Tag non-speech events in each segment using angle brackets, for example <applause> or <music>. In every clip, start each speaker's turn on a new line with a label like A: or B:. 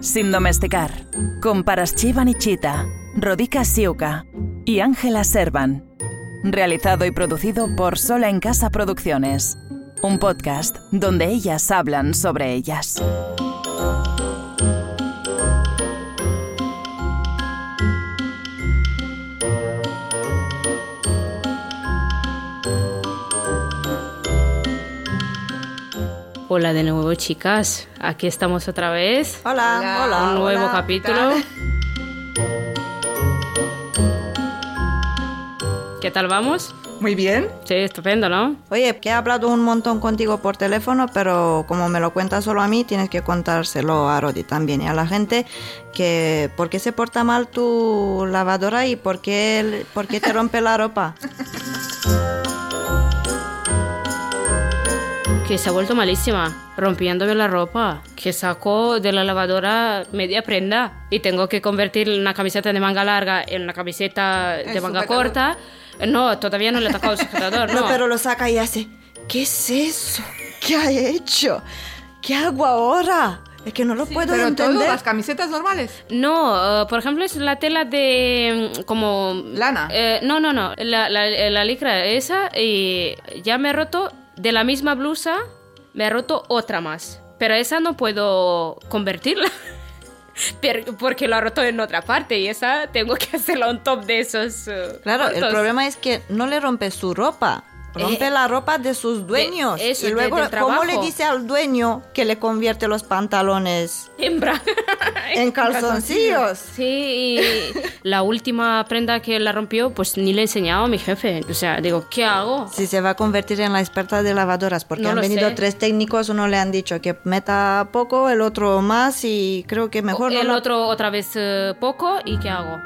A: Sin domesticar, con Paraschiva Nichita, Rodica Siuka y Ángela Servan. Realizado y producido por Sola en Casa Producciones. Un podcast donde ellas hablan sobre ellas.
B: Hola de nuevo, chicas. Aquí estamos otra vez.
C: Hola, hola.
B: Un nuevo
C: hola.
B: capítulo. ¿Qué tal vamos?
C: Muy bien.
B: Sí, estupendo, ¿no?
D: Oye, que he hablado un montón contigo por teléfono, pero como me lo cuentas solo a mí, tienes que contárselo a Rodi también y a la gente que por qué se porta mal tu lavadora y por qué, por qué te rompe la ropa. <laughs>
B: Que se ha vuelto malísima, rompiéndome la ropa. Que sacó de la lavadora media prenda y tengo que convertir una camiseta de manga larga en una camiseta de
C: El
B: manga
C: sujetador.
B: corta. No, todavía no le he tocado el sujetador,
D: No,
B: no.
D: pero lo saca y hace, ¿qué es eso? ¿Qué ha hecho? ¿Qué hago ahora? Es que no lo puedo
C: Pero todo,
D: entender.
C: las camisetas normales.
B: No, eh, por ejemplo, es la tela de mm, como...
C: Lana.
B: Eh, no, no, no, la, la, la licra esa y ya me he roto de la misma blusa, me he roto otra más. Pero esa no puedo convertirla. <laughs> Porque lo ha roto en otra parte y esa tengo que <laughs> hacerla on top de esos. eh,
D: Claro, el problema es que no le rompe su ropa. Rompe
B: Eh,
D: la ropa de sus dueños.
B: eso,
D: y
B: de-
D: luego,
B: del
D: ¿cómo le dice al dueño que le convierte los pantalones
B: Hembra.
D: en <laughs> calzoncillos?
B: Sí, y la última prenda que la rompió, pues ni le he enseñado a mi jefe. O sea, digo, ¿qué hago?
D: Si se va a convertir en la experta de lavadoras, porque
B: No
D: han
B: lo
D: venido
B: sé.
D: tres técnicos, uno le han dicho que meta poco, el otro más y creo que mejor no
B: el
D: la-
B: otro otra vez eh, poco y qué hago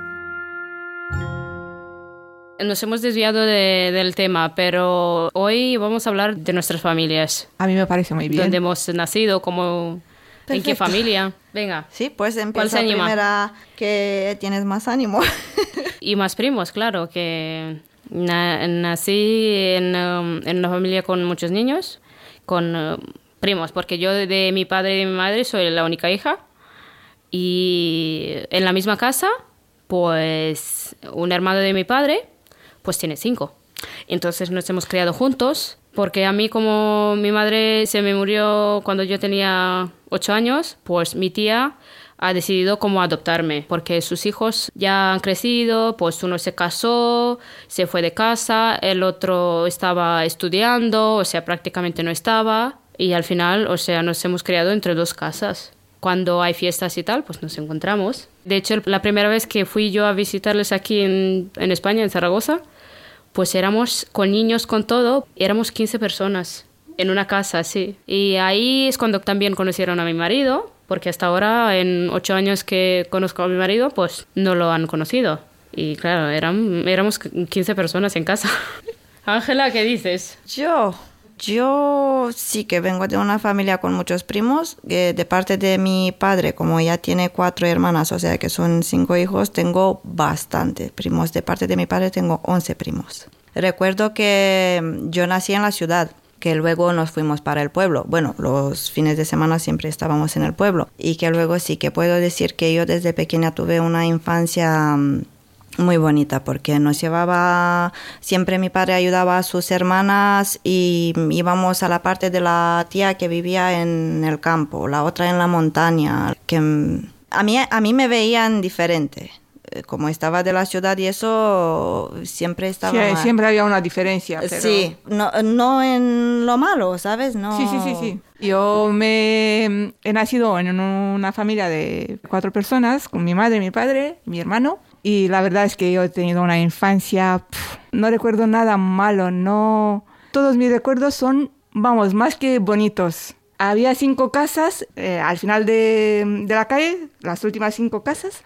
B: nos hemos desviado de- del tema pero hoy vamos a hablar de nuestras familias.
C: A mí me parece muy bien.
B: dónde hemos nacido como en qué familia venga.
D: Sí, pues
B: ¿Cuál
D: empieza primera que tienes más ánimo. <laughs>
B: y más primos claro que na- nací en, um, en una familia con muchos niños con uh, primos porque yo de, de mi padre y de mi madre soy la única hija. Y en la misma casa pues un hermano de mi padre pues tiene cinco entonces nos hemos criado juntos porque a mí como mi madre se me murió cuando yo tenía ocho años pues mi tía ha decidido como adoptarme porque sus hijos ya han crecido, pues uno se casó, se fue de casa, el otro estaba estudiando, o sea, prácticamente no estaba y al final, o sea, nos hemos criado entre dos casas. Cuando hay fiestas y tal, pues nos encontramos. De hecho, la primera vez que fui yo a visitarles aquí en, en España, en Zaragoza, pues éramos con niños, con todo, éramos 15 personas en una casa, sí. Y ahí es cuando también conocieron a mi marido, porque hasta ahora, en ocho años que conozco a mi marido, pues no lo han conocido. Y claro, eran, éramos 15 personas en casa. <laughs> Ángela, ¿qué dices?
D: Yo, yo sí que vengo de una familia con muchos primos. eh, de parte de mi padre, como ya tiene cuatro hermanas, o sea que son cinco hijos, tengo bastante primos. De parte de mi padre tengo 11 primos. Recuerdo que mm, yo nací en la ciudad que luego nos fuimos para el pueblo. Bueno, los fines de semana siempre estábamos en el pueblo. Y que luego sí que puedo decir que yo desde pequeña tuve una infancia mm, muy bonita porque nos llevaba, siempre mi padre ayudaba a sus hermanas y íbamos a la parte de la tía que vivía en el campo, la otra en la montaña, que a mí, a mí me veían diferente. Eh, Como estaba de la ciudad y eso, siempre estaba...
C: Sí,
D: mal.
C: siempre había una diferencia. pero-
D: Sí, no, no en lo malo, ¿sabes? No.
C: Sí, sí, sí, sí. Yo me he nacido en una familia de cuatro personas, con mi madre, mi padre, mi hermano. Y la verdad es que yo he tenido una infancia, no recuerdo nada malo, no... Todos mis recuerdos son, vamos, más que bonitos. Había cinco casas eh, al final de, de la calle, las últimas cinco casas.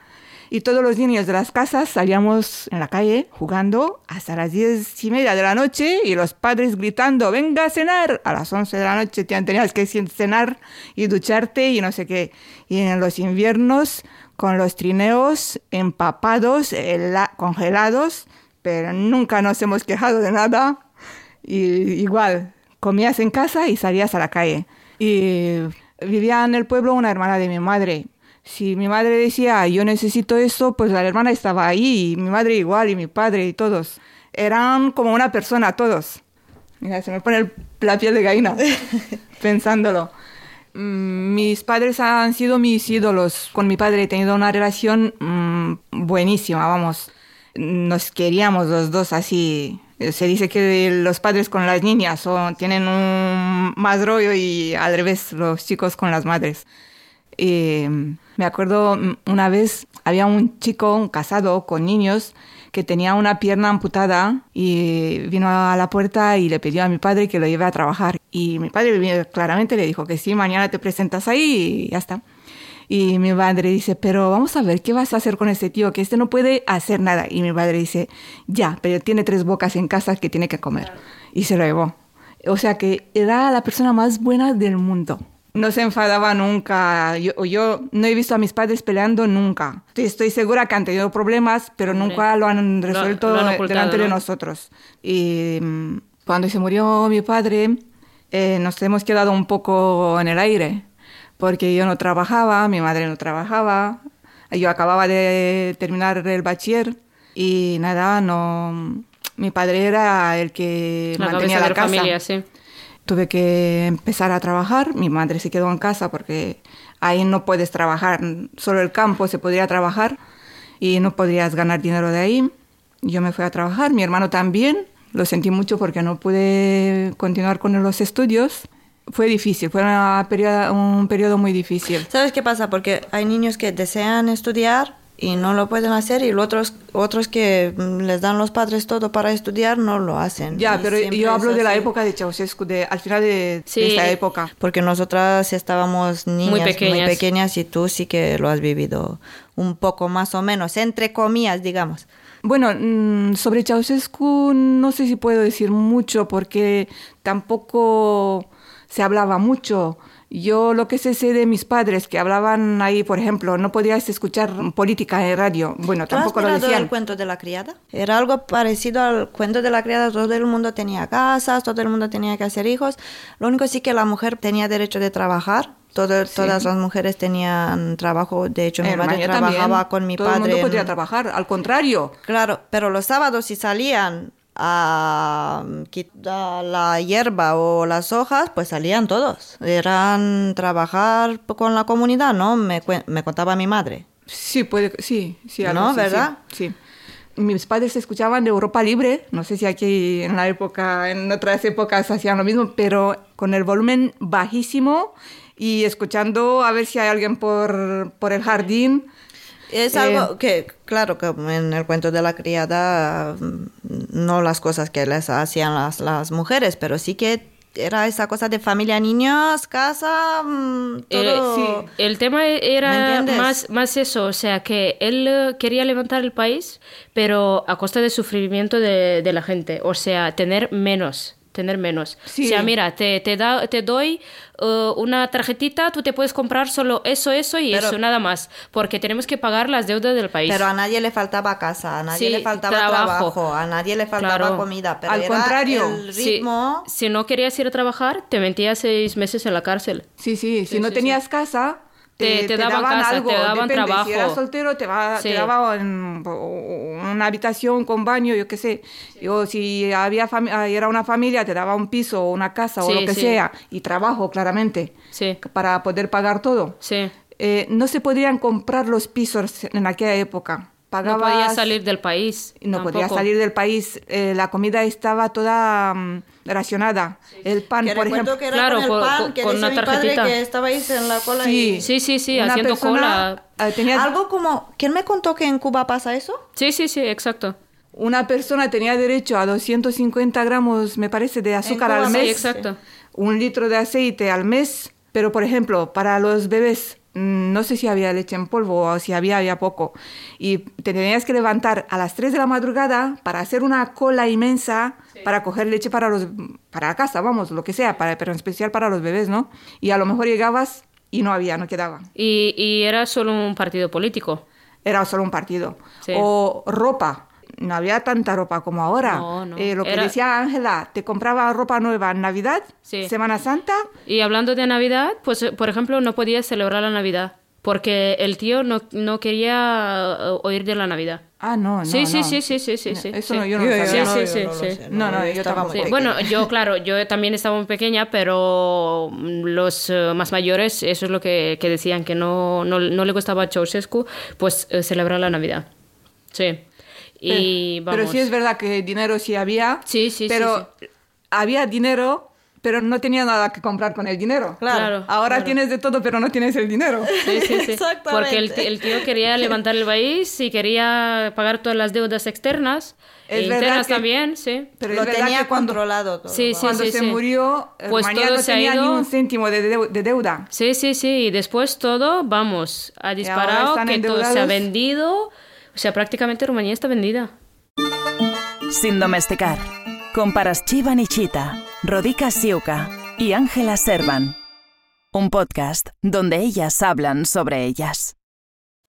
C: Y todos los niños de las casas salíamos en la calle jugando hasta las diez y media de la noche y los padres gritando, venga a cenar. A las once de la noche te- tenías que cenar y ducharte y no sé qué. Y en los inviernos con los trineos empapados, hela- congelados, pero nunca nos hemos quejado de nada. Y igual, comías en casa y salías a la calle. Y vivía en el pueblo una hermana de mi madre Si mi madre decía, yo necesito eso, pues la hermana estaba ahí, y mi madre igual, y mi padre, y todos. Eran como una persona, todos. Mira, se me pone el- la piel de gallina <laughs> pensándolo. Mm, Mis padres han sido mis ídolos. Con mi padre he tenido una relación mm, buenísima, vamos. Nos queríamos los dos así. Se dice que los padres con las niñas son, tienen un más rollo y al revés los chicos con las madres. Y me acuerdo mm, una vez había un chico casado con niños que tenía una pierna amputada y vino a la puerta y le pidió a mi padre que lo lleve a trabajar. Y mi padre claramente le dijo que sí, mañana te presentas ahí y ya está. Y mi madre dice, pero vamos a ver, ¿qué vas a hacer con este tío? Que este no puede hacer nada. Y mi padre dice, ya, pero tiene tres bocas en casa que tiene que comer. Y se lo llevó. O sea que era la persona más buena del mundo. No se enfadaba nunca. Yo, yo no he visto a mis padres peleando nunca. Estoy, segura que han tenido problemas, pero
B: Hombre.
C: nunca lo han resuelto
B: lo han ocultado,
C: delante de
B: ¿no?
C: nosotros. Y mm, cuando se murió mi padre, eh, nos hemos quedado un poco en el aire, porque yo no trabajaba, mi madre no trabajaba, yo acababa de terminar el bachiller y nada, no. Mi padre era el que
B: La
C: mantenía la casa.
B: familia, sí.
C: Tuve que empezar a trabajar, mi madre se quedó en casa porque ahí no puedes trabajar, solo el campo se podría trabajar y no podrías ganar dinero de ahí. Yo me fui a trabajar, mi hermano también, lo sentí mucho porque no pude continuar con los estudios. Fue difícil, fue un periodo muy difícil.
D: ¿Sabes qué pasa? Porque hay niños que desean estudiar y no lo pueden hacer y los otros, otros que mm, les dan los padres todo para estudiar no lo hacen.
C: Ya,
D: Y
C: pero yo hablo de la época de Ceausescu, de, al final de,
B: Sí.
C: de esta época.
D: Porque nosotras estábamos niñas muy
B: pequeñas.
D: pequeñas. y tú sí que lo has vivido un poco más o menos, entre comillas, digamos.
C: Bueno, mm, sobre Ceausescu no sé si puedo decir mucho porque tampoco se hablaba mucho. Yo lo que sé, sé de mis padres que hablaban ahí, por ejemplo, no podías escuchar política en radio. Bueno,
D: ¿Tú has
C: tampoco lo decían.
D: el cuento de la criada? Era algo parecido al cuento de la criada. Todo el mundo tenía casas, todo el mundo tenía que hacer hijos. Lo único sí que la mujer tenía derecho de trabajar. Todo- Todas las mujeres tenían trabajo. De hecho, mi madre trabajaba
C: también.
D: con mi
C: Todo
D: padre.
C: el mundo podía trabajar, al contrario.
D: Claro, pero los sábados si salían a quitar la hierba o las hojas, pues salían todos. Eran trabajar con la comunidad, ¿no? Me, me contaba mi madre.
C: Sí, puede, sí, sí. algo
D: ¿No?
C: sí,
D: ¿Verdad?
C: Sí. Mis padres escuchaban de Europa Libre, no sé si aquí en la época, en otras épocas hacían lo mismo, pero con el volumen bajísimo y escuchando a ver si hay alguien por, por el jardín.
D: Es
C: Eh,
D: algo que, claro, que en el cuento de la criada, mm, no las cosas que les hacían las, las mujeres, pero sí que era esa cosa de familia, niños, casa, mm,
B: Eh,
D: todo.
C: sí.
B: El tema
D: ¿Me
B: era más, más eso, o sea, que él eh, quería levantar el país, pero a costa del sufrimiento de, de la gente, o sea, tener menos, tener menos.
C: Sí.
B: O sea, mira, te, te, da, te doy eh, una tarjetita, tú te puedes comprar solo eso, eso y
D: Pero-
B: eso, nada más, porque tenemos que pagar las deudas del país.
D: Pero a nadie le faltaba casa, a nadie
B: Sí,
D: le faltaba
B: trabajo.
D: trabajo. a nadie le faltaba
B: Claro.
D: comida. Pero
C: Al
D: era
C: contrario.
D: el
B: Si-
D: ritmo.
B: si, no querías ir a trabajar, te metías seis meses en la cárcel.
C: Sí, sí, si
B: Sí,
C: no
B: sí,
C: tenías casa,
B: Te- te daban casa,
C: algo.
B: te daban
C: Depende,
B: trabajo.
C: Si eras soltero, te, va,
B: Sí.
C: te daban una habitación con baño, yo qué sé. O si había ah, era una familia, te daba un piso o una casa o lo que sea. Y trabajo, claramente,
B: Sí,
C: para poder pagar todo.
B: sí.
C: Eh, no se podrían comprar los pisos en aquella época.
B: No
C: Pagabas,
B: podías salir del país.
C: no
B: tampoco.
C: salir del país. Eh, la comida estaba toda mm, racionada. El pan,
D: Que
C: por ejemplo.
D: que era
B: Claro,
D: con el pan,
B: con-
D: que
B: con una
D: mi padre
B: tarjetita.
D: que estabais en la cola
C: Sí.
D: y...
B: Sí, sí, sí,
C: Una
B: haciendo
C: persona,
B: cola.
C: eh, tenías- <laughs>
D: Algo como... ¿Quién me contó que en Cuba pasa eso?
B: Sí, sí, sí, exacto.
C: Una persona tenía derecho a 250 gramos, me parece, de azúcar
D: Cuba
C: al
D: sí,
C: mes.
B: exacto.
C: Un litro de aceite al mes. Pero, por ejemplo, para los bebés, no sé si había leche en polvo o si había, había poco. Y te tenías que levantar a las 3 de la madrugada para hacer una cola inmensa para coger leche para, los, para la casa, vamos, lo que sea, para, pero en especial para los bebés, ¿no? Y a lo mejor llegabas y no había, no quedaba.
B: Y, y era solo un partido político.
C: Era solo un partido.
B: Sí.
C: O ropa. No había tanta ropa como ahora.
B: No, no.
C: Eh, lo que
B: Era-
C: decía Ángela, te compraba ropa nueva en Navidad,
B: Sí.
C: Semana Santa.
B: Y hablando de Navidad, pues, eh, por ejemplo, no podías celebrar la Navidad. porque el tío no, no quería eh, oír de la Navidad.
C: Ah, no, no.
B: Sí, sí,
C: no.
B: sí, sí, sí, sí, sí.
C: Eso
B: sí.
C: no, yo no
D: Yo-
C: lo sabía.
B: Sí,
D: no,
B: sí, sí,
D: no
B: sí.
D: sé,
C: No, no, yo
D: estaba muy
B: Sí,
D: pequeña.
B: bueno, yo claro, yo también estaba muy pequeña, pero mm, los eh, más mayores, eso es lo que, que decían, que no, no, no le gustaba a Ceausescu, pues celebrar la Navidad. Sí. Y
C: pero,
B: vamos.
C: pero sí es verdad que dinero sí había.
B: Sí, sí, sí,
C: Pero había dinero, pero no tenía nada que comprar con el dinero.
B: Claro.
C: Ahora
B: claro.
C: tienes de todo, pero no tienes el dinero.
B: Sí, sí, sí.
D: Exactamente. <laughs>
B: Porque el, el tío quería levantar el país y quería pagar todas las deudas externas.
C: Es
B: e internas
C: que-
B: también, sí.
C: Pero
D: lo tenía
C: que cuando,
D: controlado todo.
B: Sí, sí,
C: cuando
B: sí,
C: se
B: sí.
C: murió,
B: Pues
C: Rumanía
B: todo
C: no
B: se ha
C: tenía
B: ido-
C: ni un céntimo de, deu- de deuda.
B: Sí, sí, sí. Y después todo, vamos, ha disparado, que todo se ha vendido. O sea, prácticamente Rumanía está vendida.
A: Sin domesticar. Con Paraschiva Nichita, Rodica Siuka y Ángela Servan. Un podcast donde ellas hablan sobre ellas.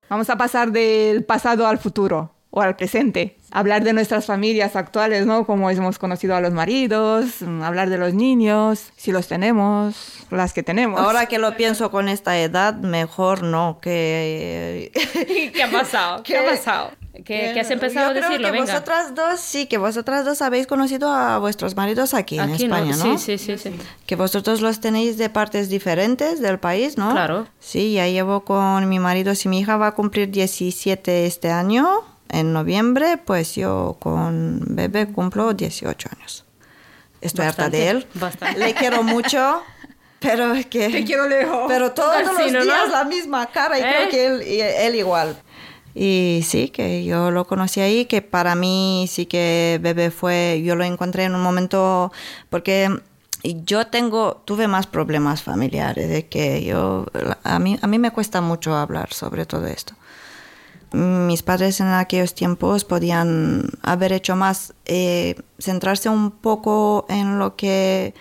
C: Vamos a pasar del pasado al futuro o al presente. Hablar de nuestras familias actuales, ¿no? Como hemos conocido a los maridos, mm, hablar de los niños, si los tenemos, las que tenemos.
D: Ahora que lo pienso con esta edad, mejor no que... <laughs> <laughs>
B: ¿Qué ha pasado? ¿Qué ha pasado? ¿Qué, qué has empezado
D: Yo
B: a
D: creo
B: decirlo?
D: que
B: Venga.
D: vosotras dos, sí, que vosotras dos habéis conocido a vuestros maridos aquí, en
B: Aquí
D: España, ¿no?
B: Sí, sí, sí, sí.
D: Que vosotros los tenéis de partes diferentes del país, ¿no?
B: Claro.
D: Sí, ya llevo con mi marido, si mi hija va a cumplir 17 este año, en noviembre, pues yo con bebé cumplo 18 años. Estoy harta
B: Bastante,
D: de él.
B: bastante.
D: Le quiero mucho, pero es que...
C: Te quiero lejos.
D: Pero todos los
B: ¿no?
D: días la misma cara y
B: ¿Eh?
D: creo que él, y él igual. Y sí, que yo lo conocí ahí, que para mí sí que bebé fue, yo lo encontré en un momento, porque yo tengo, tuve más problemas familiares, de que yo, a mí, a mí me cuesta mucho hablar sobre todo esto. Mis padres en aquellos tiempos podían haber hecho más, eh, centrarse un poco en lo que,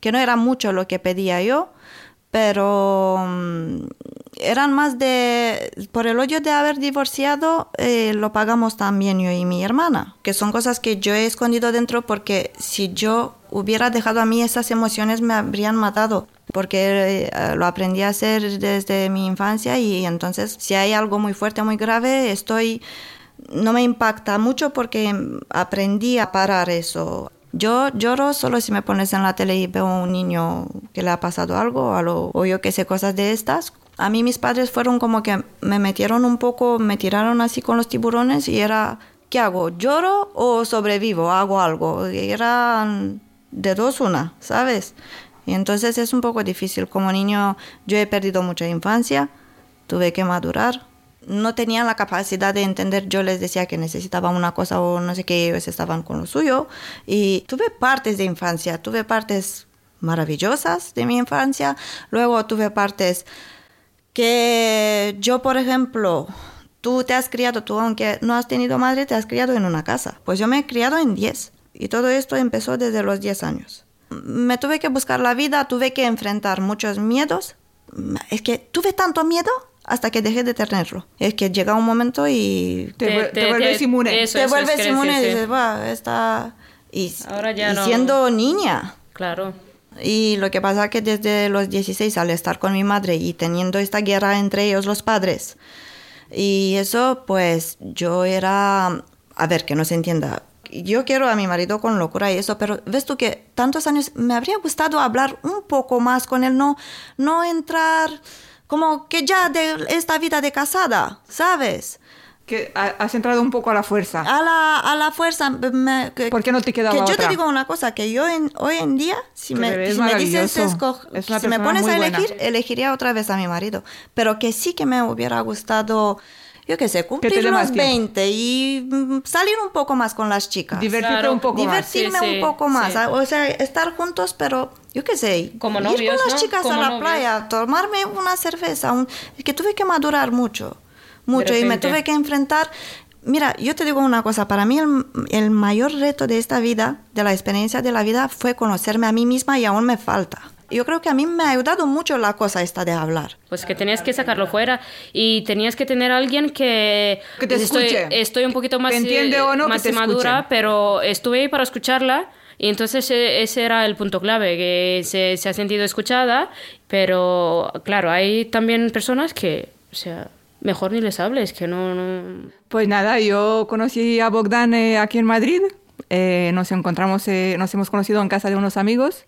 D: que no era mucho lo que pedía yo, pero mm, eran más de, por el hoyo de haber divorciado, eh, lo pagamos también yo y mi hermana, que son cosas que yo he escondido dentro porque si yo hubiera dejado a mí esas emociones me habrían matado, porque eh, lo aprendí a hacer desde mi infancia y entonces si hay algo muy fuerte, muy grave, estoy... No me impacta mucho porque aprendí a parar eso. Yo lloro solo si me pones en la tele y veo a un niño que le ha pasado algo o yo que sé, cosas de estas. A mí mis padres fueron como que me metieron un poco, me tiraron así con los tiburones y era, ¿qué hago? ¿Lloro o sobrevivo? ¿Hago algo? Y eran de dos una, ¿sabes? Y entonces es un poco difícil. Como niño yo he perdido mucha infancia, tuve que madurar. No tenía la capacidad de entender, yo les decía que necesitaba una cosa o no sé qué, ellos estaban con lo suyo. Y tuve partes de infancia, tuve partes maravillosas de mi infancia, luego tuve partes que yo, por ejemplo, tú te has criado, tú aunque no has tenido madre, te has criado en una casa. Pues yo me he criado en 10 y todo esto empezó desde los 10 años. Me tuve que buscar la vida, tuve que enfrentar muchos miedos. Es que tuve tanto miedo hasta que dejé de tenerlo. Es que llega un momento y
C: Te, vuel- te vuelves inmune.
B: eso,
D: te
B: eso,
D: vuelves
B: es
D: inmune y dices, va, está... Y,
B: Ahora ya
D: y
B: no.
D: siendo niña,
B: Claro.
D: y lo que pasa es que desde los 16 al estar con mi madre y teniendo esta guerra entre ellos los padres, y eso pues yo era, a ver, que no se entienda, yo quiero a mi marido con locura y eso, pero ves tú que tantos años me habría gustado hablar un poco más con él, no, no entrar como que ya de esta vida de casada, ¿sabes?
C: Que ha- has entrado un poco a la fuerza.
D: A la, a la fuerza. me- que-
C: ¿Por qué no te quedaba
D: Que yo
C: otra?
D: te digo una cosa, que yo en, hoy en día, si
C: Que
D: me, si me dices, esco-
C: Es
D: si me pones a
C: buena.
D: elegir, elegiría otra vez a mi marido. Pero que sí que me hubiera gustado, yo qué sé, cumplir
C: más
D: los
C: tiempo.
D: 20 y mm, salir un poco más con las chicas.
C: Divertirte
B: Claro.
C: un poco más.
D: Divertirme
B: Sí, sí,
D: un poco más,
B: sí.
D: ¿ah? o sea, estar juntos, pero yo qué sé,
B: Como
D: ir
B: novios,
D: con las
B: ¿no?
D: chicas
B: Como
D: a la
B: novios.
D: playa, tomarme una cerveza, un- es que tuve que madurar mucho, mucho y me tuve que enfrentar. Mira, yo te digo una cosa, para mí el, el mayor reto de esta vida, de la experiencia de la vida, fue conocerme a mí misma y aún me falta. Yo creo que a mí me ha ayudado mucho la cosa esta de hablar.
B: Pues que tenías que sacarlo fuera y tenías que tener a alguien que,
C: Que te
B: estoy,
C: escuche.
B: estoy un poquito más,
C: Que entiende o no, que
B: más
C: te
B: madura,
C: escuche.
B: pero estuve ahí para escucharla y entonces ese era el punto clave, que se, se ha sentido escuchada, pero claro, hay también personas que sea, mejor ni les hables, que no... no...
C: Pues nada, yo conocí a Bogdan eh, aquí en Madrid. Eh, nos encontramos, eh, nos hemos conocido en casa de unos amigos.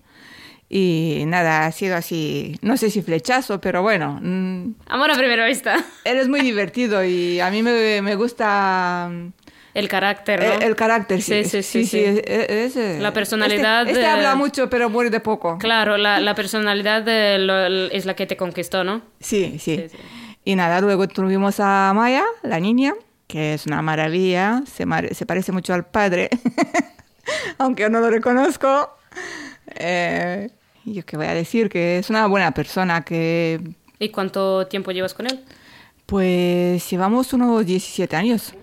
C: Y nada, ha sido así, no sé si flechazo, pero bueno. mm,
B: Amor a primera vista.
C: él es muy <laughs> divertido y a mí me, me gusta mm,
B: El carácter, ¿no?
C: el, el carácter. Sí,
B: Sí, sí, sí, sí.
C: es- es, eh,
B: La personalidad
C: Este, este habla mucho, pero muere de poco.
B: Claro, la, la <laughs> personalidad de lo- es la que te conquistó, ¿no?
C: Sí, sí,
B: Sí, sí.
C: Y nada, luego tuvimos a Maya, la niña, que es una maravilla, se, se parece mucho al padre, <laughs> aunque yo no lo reconozco. Eh, yo qué voy a decir, que es una buena persona, que
B: ¿Y cuánto tiempo llevas con él?
C: pues llevamos unos 17 años.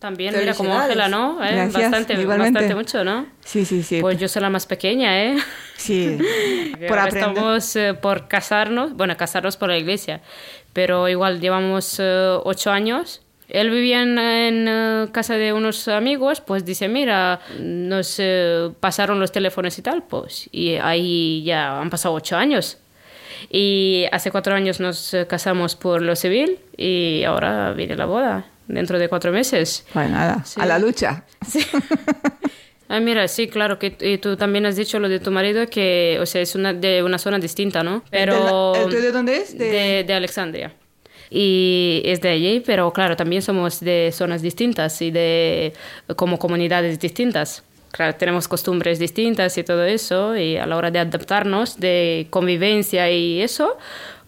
B: También, mira, como. Ángela, ¿no? ¿Eh?
C: Gracias,
B: bastante,
C: igualmente.
B: bastante mucho, ¿no?
C: Sí, sí, sí.
B: Pues yo soy la más pequeña, ¿eh?
C: Sí, <laughs> por aprender.
B: Estamos eh, por casarnos, bueno, casarnos por la iglesia, pero igual llevamos eh, ocho años. Él vivía en, en, eh, casa de unos amigos, pues dice, mira, nos eh, pasaron los teléfonos y tal, pues, y ahí ya han pasado ocho años. Y hace cuatro años nos eh, casamos por lo civil y ahora viene la boda, dentro de cuatro meses.
C: Pues nada,
B: Sí.
C: a la lucha. <laughs>
B: Ah, mira, sí, claro, que y tú también has dicho lo de tu marido, que, o sea, es una, de una zona distinta, ¿no? Pero...
C: ¿El tuyo de dónde es?
B: De,
C: De-
B: de Alexandria. Y es de allí, pero claro, también somos de zonas distintas y de como comunidades distintas. Claro, tenemos costumbres distintas y todo eso, y a la hora de adaptarnos, de convivencia y eso,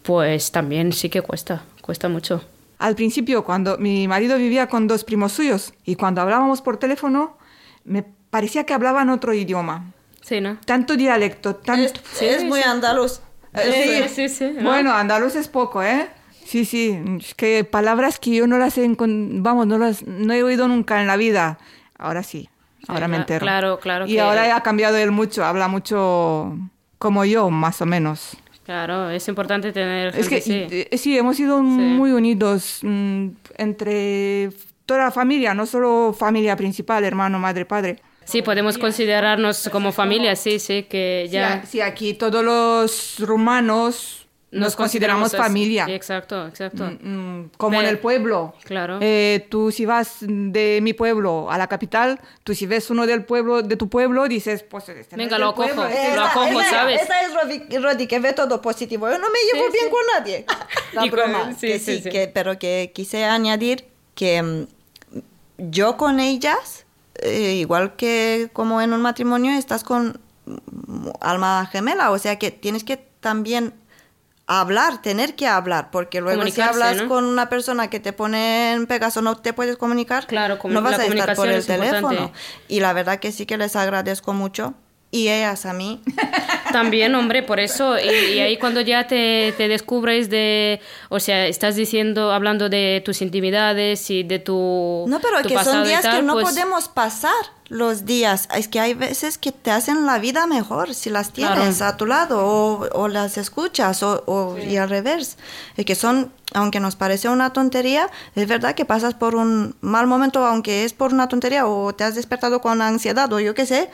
B: pues también sí que cuesta, cuesta mucho.
C: Al principio, cuando mi marido vivía con dos primos suyos y cuando hablábamos por teléfono, me parecía que hablaban otro idioma.
B: Sí, ¿no?
C: Tanto dialecto, tanto...
D: Es, es muy andaluz.
C: Eh,
B: Sí, sí, sí. ¿no?
C: Bueno, andaluz es poco, ¿eh? Sí, sí, es que palabras que yo no las he, vamos, no las no he oído nunca en la vida. Ahora sí, ahora me
B: cla-
C: entero.
B: claro, claro
C: Y
B: que-
C: ahora ha cambiado él mucho, habla mucho como yo, más o menos.
B: Claro, es importante tener
C: Es que
B: así.
C: eh, sí, hemos sido muy unidos mm, entre toda la familia, no solo familia principal, hermano, madre, padre.
B: Sí, podemos considerarnos como familia, sí, sí, que
C: Sí,
B: ya
C: Sí, aquí todos los rumanos nos, consideramos, familia.
B: Exacto, exacto.
C: Mm, como en el pueblo.
B: Claro.
C: Eh, tú si vas de mi pueblo a la capital, tú si ves uno del pueblo, de tu pueblo, dices, pues este no
B: Venga,
C: es
B: lo acojo.
C: este
B: Lo acojo, ¿sabes?
D: Esa es Rodi, Rodi, que ve todo positivo. Yo no me llevo
B: Sí,
D: bien
B: sí.
D: con nadie. La
B: Y con-
D: broma.
B: sí,
D: que
B: sí,
D: sí,
B: sí.
D: Que, pero que quise añadir que mm, yo con ellas, eh, igual que como en un matrimonio, estás con mm, alma gemela. O sea que tienes que también hablar, tener que hablar, porque luego si hablas
B: ¿no?
D: con una persona que te pone en Pegaso no te puedes comunicar,
B: Claro,
D: no vas a estar por el
B: es importante.
D: teléfono. Y la verdad que sí que les agradezco mucho. Y ellas a mí. <laughs>
B: También, hombre, por eso, y, y ahí cuando ya te, te descubres de, o sea, estás diciendo, hablando de tus intimidades y de tu
D: No, pero
B: tu
D: que
B: pasado
D: son días
B: tal,
D: que no
B: pues,
D: podemos pasar los días. Es que hay veces que te hacen la vida mejor si las tienes
B: Claro.
D: a tu lado o, o las escuchas o, o- y al revés. Es que son, aunque nos parece una tontería, es verdad que pasas por un mal momento, aunque es por una tontería o te has despertado con ansiedad o yo qué sé,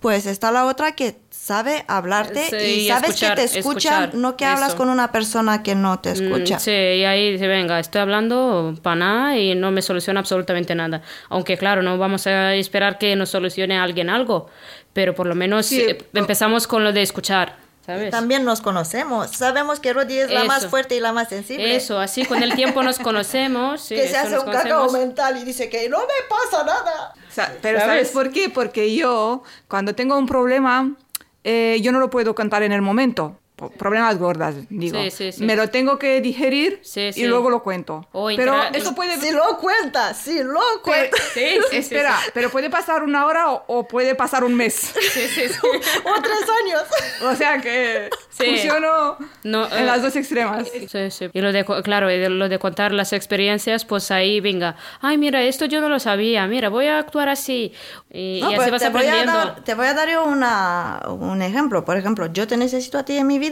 D: pues está la otra que sabe hablarte
B: Sí,
D: y
B: y
D: sabes
B: escuchar,
D: que te escuchan, no que hablas con una persona que no te
B: Mm,
D: escucha.
B: Sí, y ahí dice, venga, estoy hablando para nada y no me soluciona absolutamente nada. Aunque claro, no vamos a esperar que nos solucione alguien algo, pero por lo menos
C: Sí,
B: eh, empezamos con lo de escuchar, ¿sabes?
D: También nos conocemos. Sabemos que Rodi es la más
B: Eso.
D: fuerte y la más sensible.
B: Eso, así con el tiempo nos conocemos. sí, <laughs>
D: que se
B: eso,
D: hace un cacao mental y dice que no me pasa nada.
C: Sa- Pero
B: ¿Sabes?
C: ¿sabes por qué? Porque yo, cuando tengo un problema, eh, yo no lo puedo contar en el momento. Problemas gordas, digo.
B: Sí, sí, sí.
C: Me lo tengo que digerir
B: Sí,
C: y luego lo cuento.
B: O
C: pero eso puede...
D: Si lo cuenta, si lo
C: puede-
D: cuenta.
B: Sí, sí, sí,
C: Espera, pero puede pasar una hora o, o puede pasar un mes.
B: Sí, sí, sí. <laughs>
D: o tres años.
C: O sea que
B: Sí.
C: funciono
B: No,
C: en
B: eh,
C: las dos extremas.
B: Sí, sí. Y lo de, claro, y lo de contar las experiencias, pues ahí venga, ay, mira, esto yo no lo sabía, mira, voy a actuar así. Y,
D: No,
B: y así vas
D: te, voy a
B: aprendiendo.
D: dar, te voy a dar yo una, un ejemplo. Por ejemplo, yo te necesito a ti en mi vida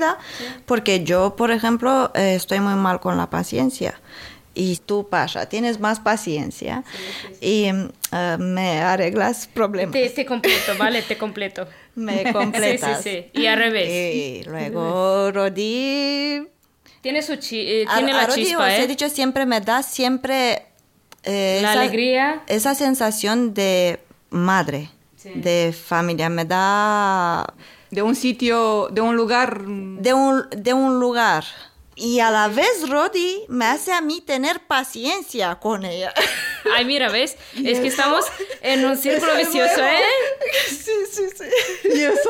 D: porque yo, por ejemplo, eh, estoy muy mal con la paciencia. Y tú, Pasha, tienes más paciencia y eh, me arreglas problemas.
B: Te, te completo, ¿vale? Te completo. <laughs>
D: Me completas.
B: Sí, sí, sí. Y al revés.
D: Y luego Rodi
B: Tiene, su chi- eh,
D: A-
B: tiene
D: a
B: la
D: Rodi,
B: chispa,
D: os he
B: ¿eh?
D: dicho, siempre me da siempre eh,
B: La
D: esa,
B: alegría.
D: esa sensación de madre,
B: Sí.
D: de familia. Me da
C: De un sitio, de un lugar.
D: de un, de un lugar. Y a la vez Rodi me hace a mí tener paciencia con ella. <laughs>
B: Ay, mira, ¿ves? Es que estamos en un <laughs> círculo vicioso, ¿eh? <laughs>
D: Sí, sí, sí. ¿Y eso?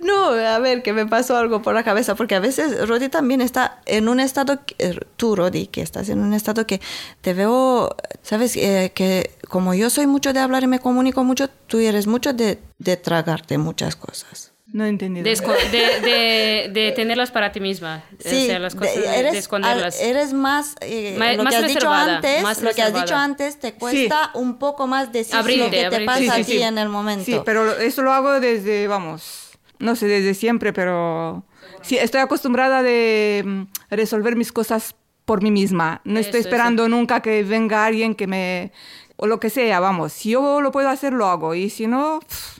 D: No, a ver, que me pasó algo por la cabeza, porque a veces Rodi también está en un estado, que- eh, tú Rodi, que estás en un estado que te veo, sabes, Eh, que como yo soy mucho de hablar y me comunico mucho, tú eres mucho de, de tragarte muchas cosas.
C: No he entendido.
B: De, esco- de, de- de tenerlas para ti misma. o sea, las cosas
D: de-
B: de, de esconderlas.
D: eres más, eh,
B: Ma-
D: lo
B: más
D: que has dicho antes,
B: más
D: lo que has dicho antes te cuesta un poco más decir lo
B: Abrirte,
D: que te
B: abrirte.
D: pasa
C: Sí,
D: a ti
C: sí.
D: en el momento.
C: Sí, pero lo- eso lo hago desde, vamos, no sé, desde siempre, pero sí, estoy acostumbrada de mm, resolver mis cosas por mí misma. No estoy
B: Eso,
C: esperando nunca que venga alguien que me... o lo que sea, vamos. Si yo lo puedo hacer, lo hago. Y si no... pff,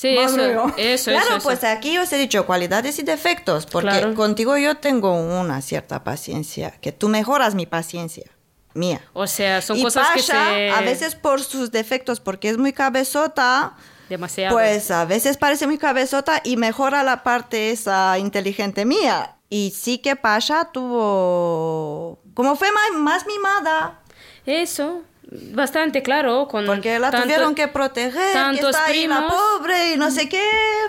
B: Sí,
C: Madre
B: eso, eso,
D: Claro,
B: eso, eso.
D: pues aquí os he dicho cualidades y defectos, porque
B: Claro.
D: contigo yo tengo una cierta paciencia, que tú mejoras mi paciencia, mía.
B: O sea, son
D: y
B: cosas que
D: Pasha,
B: se...
D: a veces por sus defectos, porque es muy cabezota,
B: Demasiado.
D: pues a veces parece muy cabezota y mejora la parte esa inteligente mía. Y sí que Pasha tuvo... Como fue más mimada,
B: Eso, bastante claro. Con
D: porque la
B: tanto-
D: tuvieron que proteger, que está ahí la
B: primos.
D: pobre y no sé qué,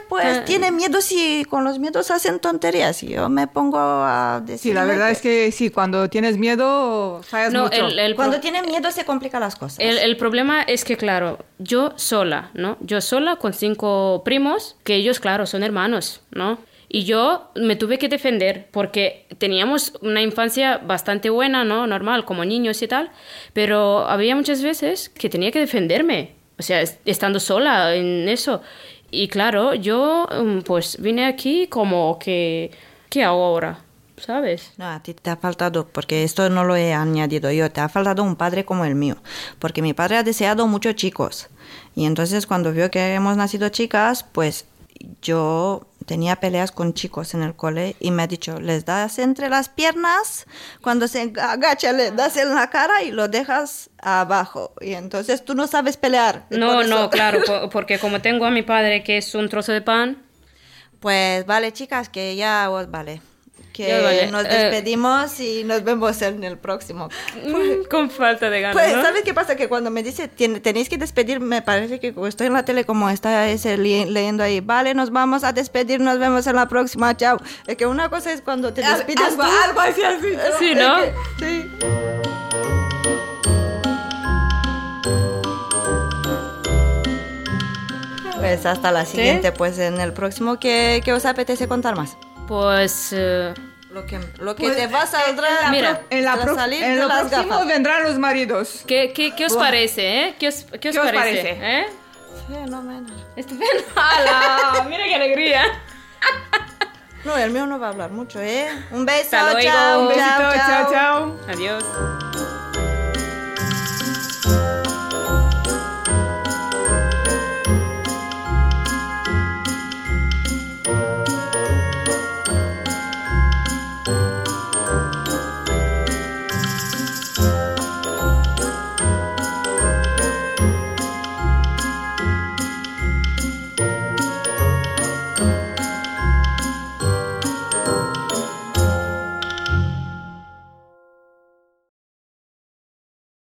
D: pues tiene miedos y con los miedos hacen tonterías. Y yo me pongo a decir...
C: sí, la verdad es que sí, cuando tienes miedo, fallas
B: No,
C: mucho.
B: el, el pro-
D: Cuando tienen miedo se complican las cosas.
B: El, el problema es que, claro, yo sola, ¿no? Yo sola con cinco primos, que ellos, claro, son hermanos, ¿no? Y yo me tuve que defender porque teníamos una infancia bastante buena, ¿no? Normal, como niños y tal, pero había muchas veces que tenía que defenderme, o sea, es- estando sola en eso. Y claro, yo mm, pues vine aquí como que, ¿qué hago ahora? ¿Sabes?
D: No, a ti te ha faltado, porque esto no lo he añadido yo, te ha faltado un padre como el mío, porque mi padre ha deseado muchos chicos. Y entonces cuando vio que hemos nacido chicas, pues yo tenía peleas con chicos en el cole y me ha dicho, les das entre las piernas, cuando se agacha le das en la cara y lo dejas abajo. Y entonces tú no sabes pelear.
B: No, no, claro, <laughs> po- porque como tengo a mi padre que es un trozo de pan,
D: Pues vale, chicas, que ya os vale. Que
B: Ya vale.
D: nos
B: Eh,
D: despedimos y nos vemos en el próximo.
B: con falta de ganas,
D: Pues,
B: ¿no?
D: ¿sabes qué pasa? Que cuando me dice, "Tien- tenéis que despedir, me parece que estoy en la tele como está ese leyendo ahí, vale, nos vamos a despedir, nos vemos en la próxima, chao. Es que una cosa es cuando te despides
C: algo,
D: tú.
C: algo así, así.
B: Sí, ¿no?
D: Sí. Pues hasta la siguiente, pues en el próximo, ¿qué, qué os apetece contar más?
B: Pues eh,
D: Lo que, lo que
C: Pues,
D: te va a saldrá
C: en la
B: Mira,
C: en la pro-
D: salir
C: en
D: de
C: lo
D: las
C: próximo
D: gafas.
C: vendrán los maridos.
B: ¿qué, qué, qué os parece, eh? ¿Qué os, qué os
C: ¿Qué os
B: parece?
C: parece?
B: ¿Eh?
D: Fenomenal.
B: Estupendo. <laughs> ¡Hala! Mira qué alegría.
D: No, el mío no va a hablar mucho, ¿eh? Un beso,
B: Hasta luego.
D: chao,
B: Un
C: Besito,
D: chao,
C: chao, chao.
B: Adiós.